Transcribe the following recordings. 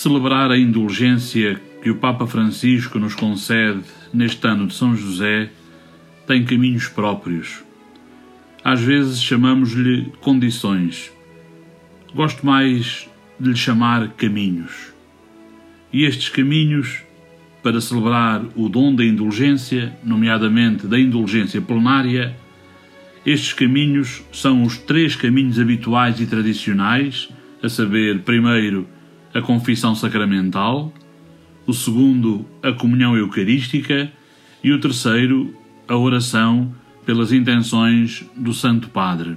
Celebrar a indulgência que o Papa Francisco nos concede neste ano de São José tem caminhos próprios. Às vezes chamamos-lhe condições. Gosto mais de lhe chamar caminhos. E estes caminhos, para celebrar o dom da indulgência, nomeadamente da indulgência plenária, estes caminhos são os três caminhos habituais e tradicionais, a saber, primeiro, a confissão sacramental, o segundo, a comunhão eucarística e o terceiro, a oração pelas intenções do Santo Padre.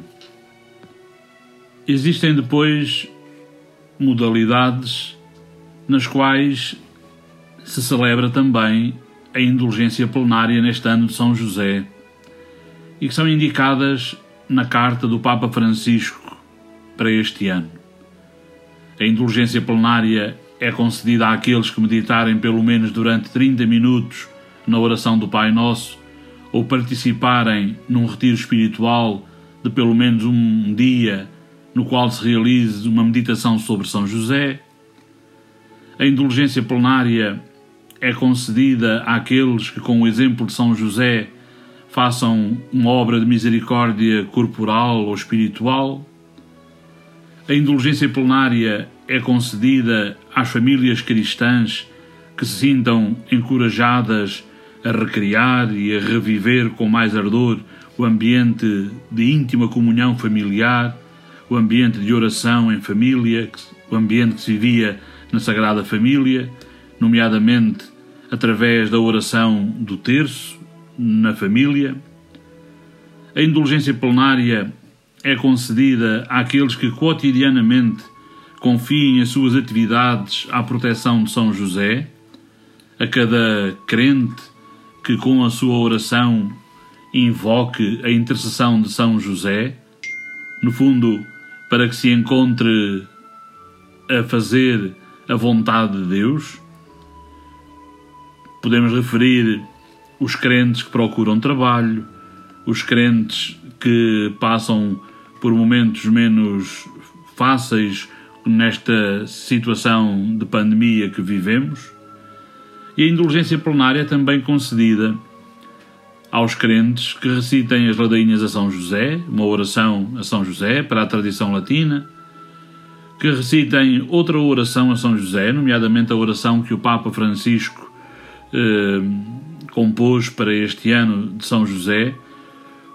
Existem depois modalidades nas quais se celebra também a indulgência plenária neste ano de São José e que são indicadas na carta do Papa Francisco para este ano. A indulgência plenária é concedida àqueles que meditarem pelo menos durante 30 minutos na oração do Pai Nosso ou participarem num retiro espiritual de pelo menos um dia no qual se realize uma meditação sobre São José. A indulgência plenária é concedida àqueles que, com o exemplo de São José, façam uma obra de misericórdia corporal ou espiritual. A indulgência plenária é concedida às famílias cristãs que se sintam encorajadas a recriar e a reviver com mais ardor o ambiente de íntima comunhão familiar, o ambiente de oração em família, o ambiente que se vivia na Sagrada Família, nomeadamente através da oração do terço na família. A indulgência plenária é concedida àqueles que cotidianamente confiem as suas atividades à proteção de São José, a cada crente que com a sua oração invoque a intercessão de São José, no fundo, para que se encontre a fazer a vontade de Deus. Podemos referir os crentes que procuram trabalho, os crentes que passam por momentos menos fáceis nesta situação de pandemia que vivemos, e a indulgência plenária também concedida aos crentes que recitem as ladainhas a São José, uma oração a São José para a tradição latina, que recitem outra oração a São José, nomeadamente a oração que o Papa Francisco eh, compôs para este ano de São José,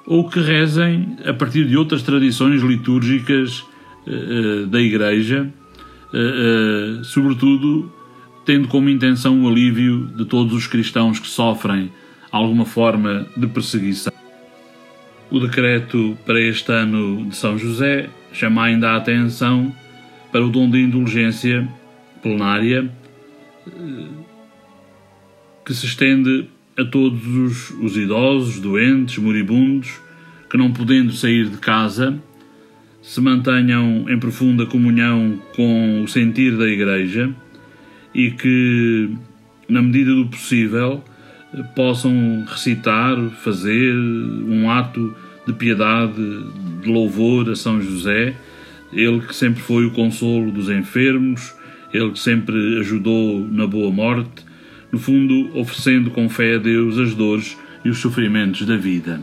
ou que rezem a partir de outras tradições litúrgicas eh, da Igreja, eh, sobretudo tendo como intenção o alívio de todos os cristãos que sofrem alguma forma de perseguição. O decreto para este ano de São José chama ainda a atenção para o dom de indulgência plenária que se estende a todos os, os idosos, doentes, moribundos, que não podendo sair de casa, se mantenham em profunda comunhão com o sentir da Igreja e que, na medida do possível, possam recitar, fazer um ato de piedade, de louvor a São José, ele que sempre foi o consolo dos enfermos, ele que sempre ajudou na boa morte, no fundo, oferecendo com fé a Deus as dores e os sofrimentos da vida.